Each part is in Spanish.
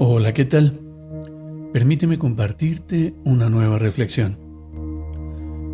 Hola, ¿qué tal? Permíteme compartirte una nueva reflexión.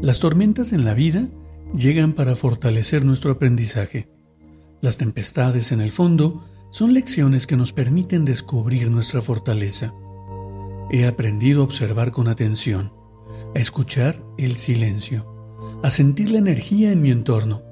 Las tormentas en la vida llegan para fortalecer nuestro aprendizaje. Las tempestades en el fondo son lecciones que nos permiten descubrir nuestra fortaleza. He aprendido a observar con atención, a escuchar el silencio, a sentir la energía en mi entorno,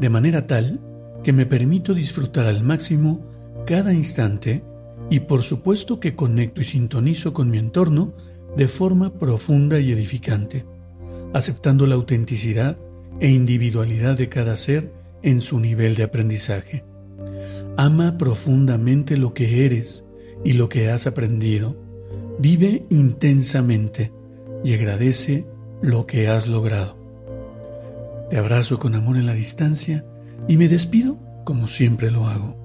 de manera tal que me permito disfrutar al máximo cada instante y por supuesto que conecto y sintonizo con mi entorno de forma profunda y edificante, aceptando la autenticidad e individualidad de cada ser en su nivel de aprendizaje. Ama profundamente lo que eres y lo que has aprendido. Vive intensamente y agradece lo que has logrado. Te abrazo con amor en la distancia y me despido como siempre lo hago.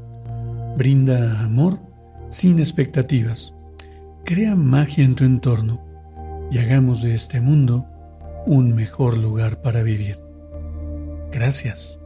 Brinda amor sin expectativas. Crea magia en tu entorno y hagamos de este mundo un mejor lugar para vivir. Gracias.